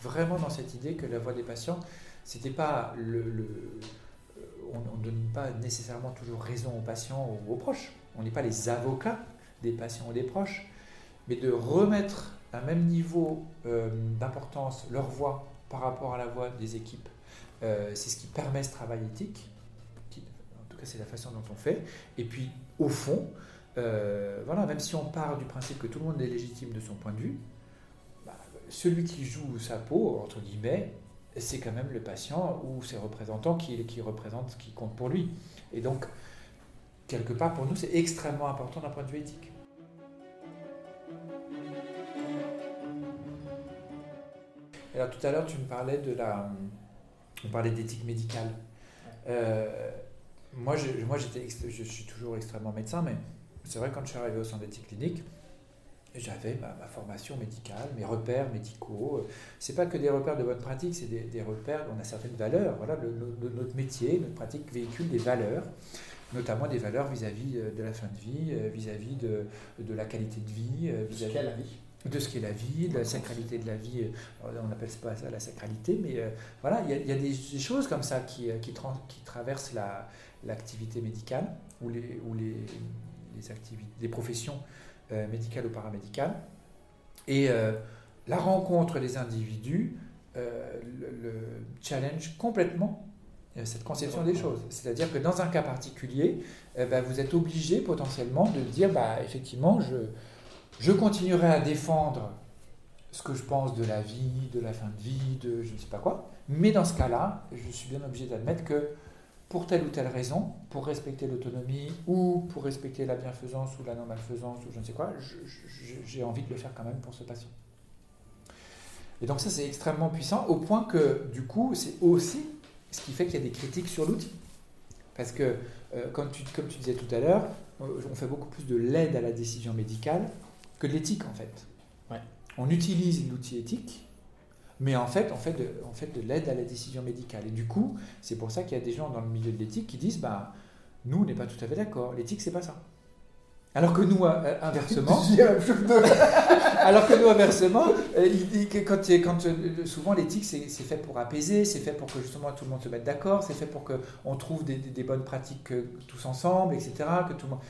vraiment dans cette idée que la voix des patients, c'était pas le, on ne donne pas nécessairement toujours raison aux patients ou aux proches. On n'est pas les avocats des patients ou des proches, mais de remettre à même niveau euh, d'importance leur voix par rapport à la voix des équipes. Euh, c'est ce qui permet ce travail éthique. en tout cas, c'est la façon dont on fait. Et puis, au fond, euh, voilà, même si on part du principe que tout le monde est légitime de son point de vue, bah, celui qui joue sa peau, entre guillemets, c'est quand même le patient ou ses représentants qui, qui qui comptent pour lui. Et donc, quelque part, pour nous, c'est extrêmement important d'un point de vue éthique. Alors tout à l'heure, tu me parlais de la, on parlait d'éthique médicale. Euh, moi, je, moi j'étais, je suis toujours extrêmement médecin, mais c'est vrai quand je suis arrivé au centre d'éthique clinique, j'avais ma, formation médicale, mes repères médicaux. C'est pas que des repères de bonne pratique, c'est des, repères, on a certaines valeurs. Voilà, notre métier, notre pratique véhicule des valeurs, notamment des valeurs vis-à-vis euh, de la fin de vie, euh, vis-à-vis de, de la qualité de vie, vis-à-vis de la vie de ce qu'est la vie, de la sacralité de la vie. On n'appelle pas ça la sacralité, mais voilà, il y, a, des, choses comme ça qui, qui, traversent l'activité médicale ou les, ou les, les, activités, les professions euh, médicale ou paramédicale. Et euh, la rencontre des individus euh, le, challenge complètement cette conception des choses. C'est-à-dire que dans un cas particulier, bah, vous êtes obligé potentiellement de dire, bah, effectivement, je, je continuerai à défendre ce que je pense de la vie, de la fin de vie, de je ne sais pas quoi, mais dans ce cas-là, je suis bien obligé d'admettre que pour telle ou telle raison, pour respecter l'autonomie ou pour respecter la bienfaisance ou la non-malfaisance ou je ne sais quoi, j'ai envie de le faire quand même pour ce patient. Et donc ça, c'est extrêmement puissant au point que, du coup, c'est aussi ce qui fait qu'il y a des critiques sur l'outil. Parce que, euh, comme, tu, comme tu disais tout à l'heure, on fait beaucoup plus de l'aide à la décision médicale que de l'éthique, en fait. On utilise l'outil éthique mais en fait, on fait de, fait de l'aide à la décision médicale. Et du coup, c'est pour ça qu'il y a des gens dans le milieu de l'éthique qui disent, bah, Nous, on n'est pas tout à fait d'accord. L'éthique, c'est pas ça. Alors que nous, euh, inversement, chose de- alors que nous, inversement, euh, il dit que quand, quand, euh, souvent l'éthique, c'est fait pour apaiser, c'est fait pour que justement tout le monde se mette d'accord, c'est fait pour qu'on trouve des, des- des bonnes pratiques euh, tous ensemble, etc. Que tout le monde...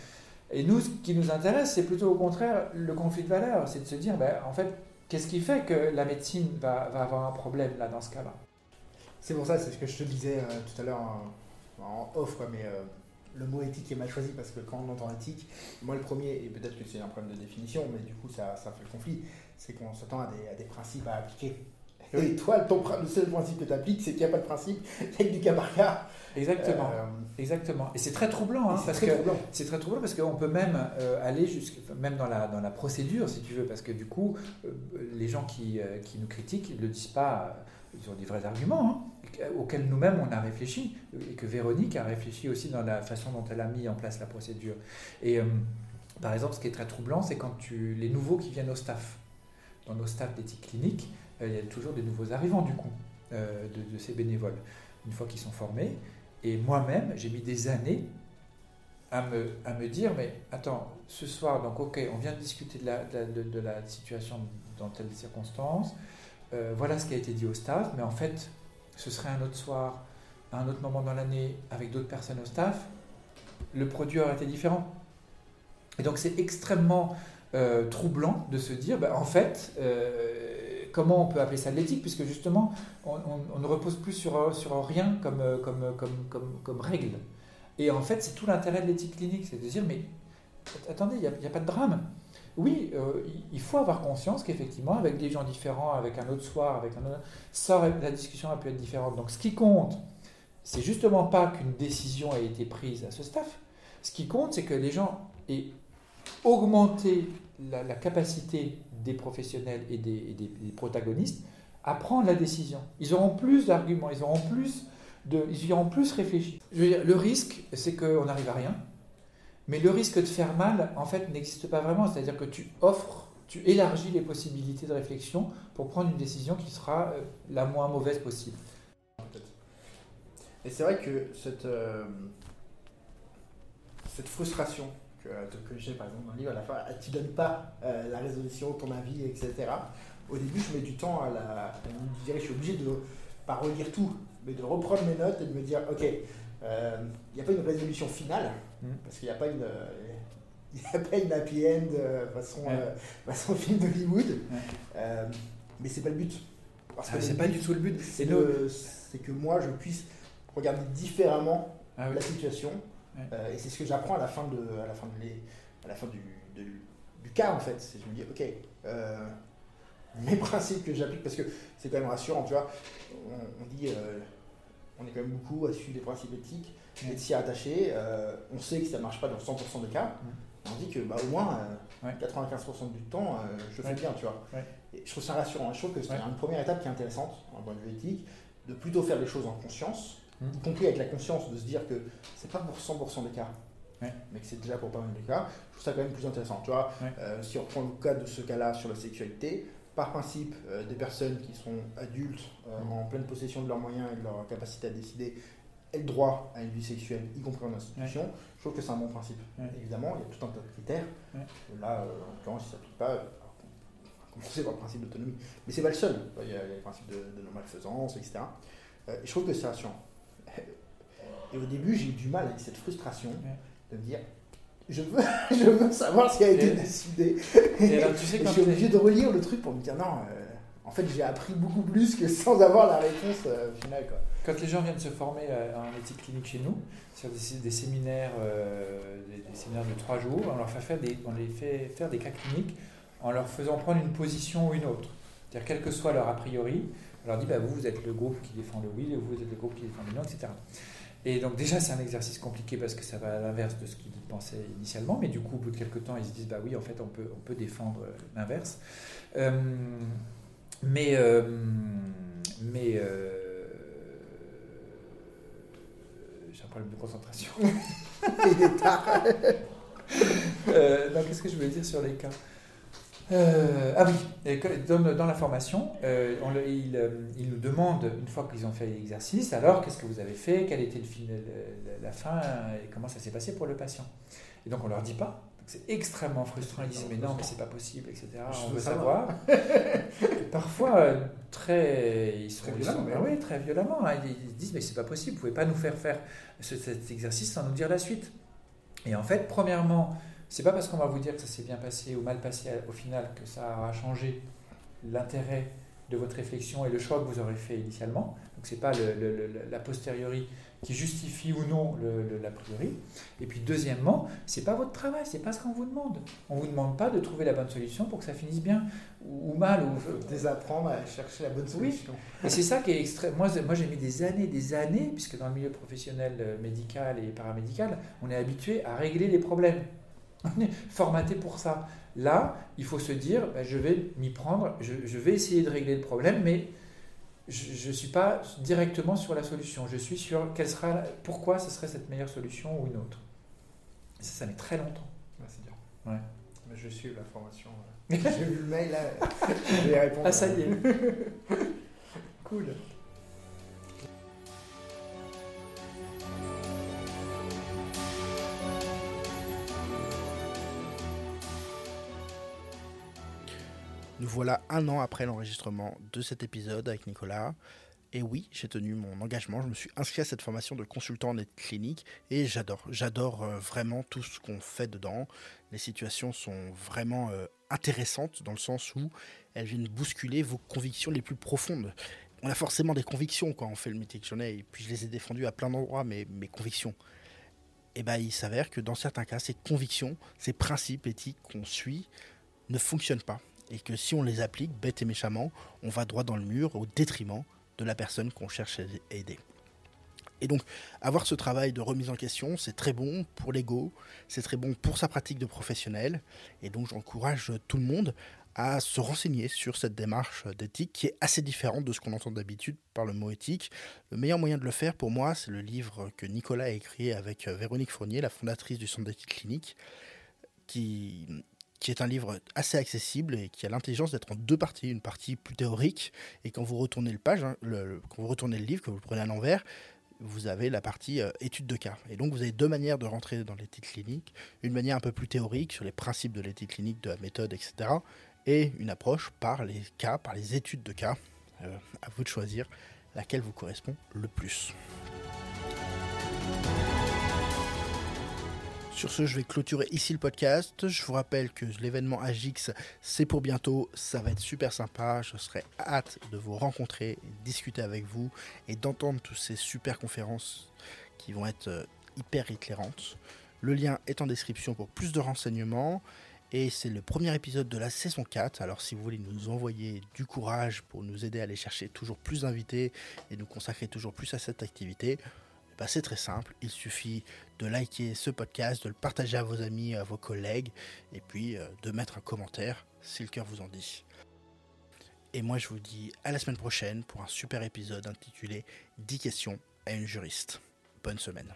Et nous, ce qui nous intéresse, c'est plutôt au contraire le conflit de valeurs, c'est de se dire, ben, en fait, qu'est-ce qui fait que la médecine va, avoir un problème là dans ce cas-là? C'est pour ça, c'est ce que je te disais euh, tout à l'heure en, en off, mais euh, le mot éthique est mal choisi parce que quand on entend éthique, moi le premier, et peut-être que c'est un problème de définition, mais du coup ça, ça fait le conflit, c'est qu'on s'attend à des principes à appliquer. Et toi, ton, le seul principe que tu appliques, c'est qu'il n'y a pas de principe, il n'y a que du cas par cas. Exactement, Euh, exactement. Et c'est très troublant, hein, parce très que. C'est très troublant parce qu'on peut même euh, aller enfin, même dans la, dans la procédure, si tu veux, parce que du coup, euh, les gens qui, qui nous critiquent ne le disent pas, ils ont des vrais arguments, hein, auxquels nous-mêmes on a réfléchi, et que Véronique a réfléchi aussi dans la façon dont elle a mis en place la procédure. Et par exemple, ce qui est très troublant, c'est quand tu, les nouveaux qui viennent au staff. Dans nos staffs d'éthique clinique, il y a toujours des nouveaux arrivants, du coup, euh, de, ces bénévoles, une fois qu'ils sont formés. Et moi-même, j'ai mis des années à me, à me dire, mais attends, ce soir, donc ok, on vient de discuter de la, de la- situation dans telle circonstance, euh, voilà ce qui a été dit au staff, mais en fait, ce serait un autre soir, à un autre moment dans l'année, avec d'autres personnes au staff, le produit aurait été différent. Et donc c'est extrêmement euh, troublant de se dire, bah, en fait, euh, comment on peut appeler ça de l'éthique, puisque justement, on, ne repose plus sur, sur rien comme, euh, comme, règle. Et en fait, c'est tout l'intérêt de l'éthique clinique, c'est de dire, mais attendez, il n'y a, pas de drame. Oui, euh, il- faut avoir conscience qu'effectivement, avec des gens différents, avec un autre soir, avec un autre, ça la discussion a pu être différente. Donc, ce qui compte, c'est justement pas qu'une décision ait été prise à ce staff. Ce qui compte, c'est que les gens aient augmenté la, capacité des professionnels et des, protagonistes à prendre la décision. Ils auront plus d'arguments, ils auront plus de, ils y auront plus réfléchi. Le risque, c'est qu'on n'arrive à rien. Mais le risque de faire mal, en fait, n'existe pas vraiment. C'est-à-dire que tu offres, tu élargis les possibilités de réflexion pour prendre une décision qui sera euh, la moins mauvaise possible. Et c'est vrai que cette, euh, cette frustration que, que j'ai par exemple dans le livre, à la fin, tu donnes pas euh, la résolution, ton avis, etc. Au début, je mets du temps à la. Je dirais, je suis obligé de pas relire tout, mais de reprendre mes notes et de me dire, ok, euh, il n'y a pas une résolution finale, Mm. parce qu'il n'y a pas une. euh, Il n'y a pas une happy end euh, façon, euh, façon film d'Hollywood. Euh, mais c'est pas le but. Parce Ah, que c'est pas du tout le but. c'est que moi je puisse regarder différemment Ah oui. la situation. Ouais. Euh, et c'est ce que j'apprends à la fin de, à la fin de les- à la fin du, de- du cas en fait. Je me dis ok, euh, mes principes que j'applique parce que c'est quand même rassurant, tu vois. On, on dit, euh, on est quand même beaucoup à suivre les principes éthiques de s'y attacher. Euh, on sait que ça marche pas dans 100% des cas. Mm. On dit que bah, au moins euh, Ouais. 95% du temps, je fais bien, tu vois. Ouais. Et je trouve ça rassurant. Je trouve que c'est une première étape qui est intéressante, en point de vue éthique, de plutôt faire les choses en conscience. Y compris avec la conscience de se dire que c'est pas pour 100% des cas, Ouais. mais que c'est déjà pour pas mal de cas. Je trouve ça quand même plus intéressant. Tu vois, Ouais. Euh, si on prend le cas de ce cas-là sur la sexualité, par principe, euh, des personnes qui sont adultes, euh, en pleine possession de leurs moyens et de leur capacité à décider, aient le droit à une vie sexuelle, y compris en institution, je trouve que c'est un bon principe. Évidemment, il y a tout un tas de critères. Là, en l'occurrence, il ne s'applique pas. on va commencer par le principe d'autonomie. Mais c'est pas le seul. Il y a, il y a le principe de, de non-malfaisance, etc. Euh, et je trouve que c'est rassurant. Et au début, j'ai eu du mal avec cette frustration de me dire je veux, je veux savoir ce qui a été Et- décidé. Et alors, tu sais, quand je suis obligé de relire le truc pour me dire non, euh, en fait, j'ai appris beaucoup plus que sans avoir la réponse euh, finale. Quoi. Quand les gens viennent se former euh, en éthique clinique chez nous, sur des, des séminaires, euh, des, des séminaires de trois jours, on leur fait faire des, on les fait faire des cas cliniques en leur faisant prendre une position ou une autre. C'est-à-dire, quel que soit leur a priori, on leur dit bah, vous, vous êtes le groupe qui défend le oui, vous, vous êtes le groupe qui défend le non, etc. Et donc, déjà, c'est un exercice compliqué parce que ça va à l'inverse de ce qu'ils pensaient initialement, mais du coup, au bout de quelques temps, ils se disent bah oui, en fait, on peut, on peut défendre euh, l'inverse. Euh, mais. euh, mais euh, j'ai un problème de concentration. Il est tard. Non, qu'est-ce que je voulais dire sur les cas? Euh, ah oui, dans, dans la formation, euh, on le- il, euh, il nous demande, une fois qu'ils ont fait l'exercice, alors qu'est-ce que vous avez fait, quel était le fin- le- la fin et comment ça s'est passé pour le patient. Et donc on leur dit pas. C'est extrêmement frustrant. Ils disent mais non, mais c'est pas possible, etc. Je on veut savoir. parfois euh, très, ils sont, Très ils sont- violemment, ah oui, très violemment. hein. Ils, ils disent mais c'est pas possible. Vous pouvez pas nous faire faire ce- cet exercice sans nous dire la suite. Et en fait, premièrement, c'est pas parce qu'on va vous dire que ça s'est bien passé ou mal passé au final que ça aura changé l'intérêt de votre réflexion et le choix que vous aurez fait initialement. Donc c'est pas le- le- le- la posteriori qui justifie ou non l'a priori. Et puis deuxièmement, c'est pas votre travail, c'est pas ce qu'on vous demande. On vous demande pas de trouver la bonne solution pour que ça finisse bien ou, ou mal. Ou, désapprendre à chercher la bonne solution. et c'est ça qui est extrême. Moi, moi j'ai mis des années, des années, puisque dans le milieu professionnel euh, médical et paramédical, on est habitué à régler les problèmes. On est formaté pour ça. Là, il faut se dire, ben, je vais m'y prendre, je, je vais essayer de régler le problème, mais je ne suis pas directement sur la solution. Je suis sur quelle sera, pourquoi ce serait cette meilleure solution ou une autre. Et ça, ça met très longtemps. C'est dur. Ouais. Mais je suis la formation. J'ai vu le mail là. Je vais y répondre. Ah, ça y est. cool. Nous voilà un an après l'enregistrement de cet épisode avec Nicolas. Et oui, j'ai tenu mon engagement. Je me suis inscrit à cette formation de consultant en aide clinique et j'adore. J'adore euh, vraiment tout ce qu'on fait dedans. Les situations sont vraiment euh, intéressantes dans le sens où elles viennent bousculer vos convictions les plus profondes. On a forcément des convictions quand on fait le métier que j'en ai, et puis je les ai défendues à plein d'endroits, mes, mes convictions. Et ben, il s'avère que dans certains cas, ces convictions, ces principes éthiques qu'on suit ne fonctionnent pas et que si on les applique bête et méchamment, on va droit dans le mur au détriment de la personne qu'on cherche à aider. Et donc, avoir ce travail de remise en question, c'est très bon pour l'ego, c'est très bon pour sa pratique de professionnel, et donc j'encourage tout le monde à se renseigner sur cette démarche d'éthique qui est assez différente de ce qu'on entend d'habitude par le mot éthique. Le meilleur moyen de le faire pour moi, c'est le livre que Nicolas a écrit avec Véronique Fournier, la fondatrice du Centre d'éthique clinique, qui, qui est un livre assez accessible et qui a l'intelligence d'être en deux parties, une partie plus théorique, et quand vous retournez le page, hein, quand vous retournez le livre, que vous le prenez à l'envers, vous avez la partie euh, étude de cas. Et donc vous avez deux manières de rentrer dans l'éthique clinique, une manière un peu plus théorique sur les principes de l'éthique clinique, de la méthode, etc., et une approche par les cas, par les études de cas. Euh, à vous de choisir laquelle vous correspond le plus. Sur ce, je vais clôturer ici le podcast. Je vous rappelle que l'événement Agix, c'est pour bientôt. Ça va être super sympa. Je serai hâte de vous rencontrer, discuter avec vous et d'entendre toutes ces super conférences qui vont être euh, hyper éclairantes. Le lien est en description pour plus de renseignements. Et c'est le premier épisode de la saison 4. Alors si vous voulez nous envoyer du courage pour nous aider à aller chercher toujours plus d'invités et nous consacrer toujours plus à cette activité, bah, c'est très simple, il suffit de liker ce podcast, de le partager à vos amis, à vos collègues, et puis euh, de mettre un commentaire si le cœur vous en dit. Et moi je vous dis à la semaine prochaine pour un super épisode intitulé 10 questions à une juriste. Bonne semaine.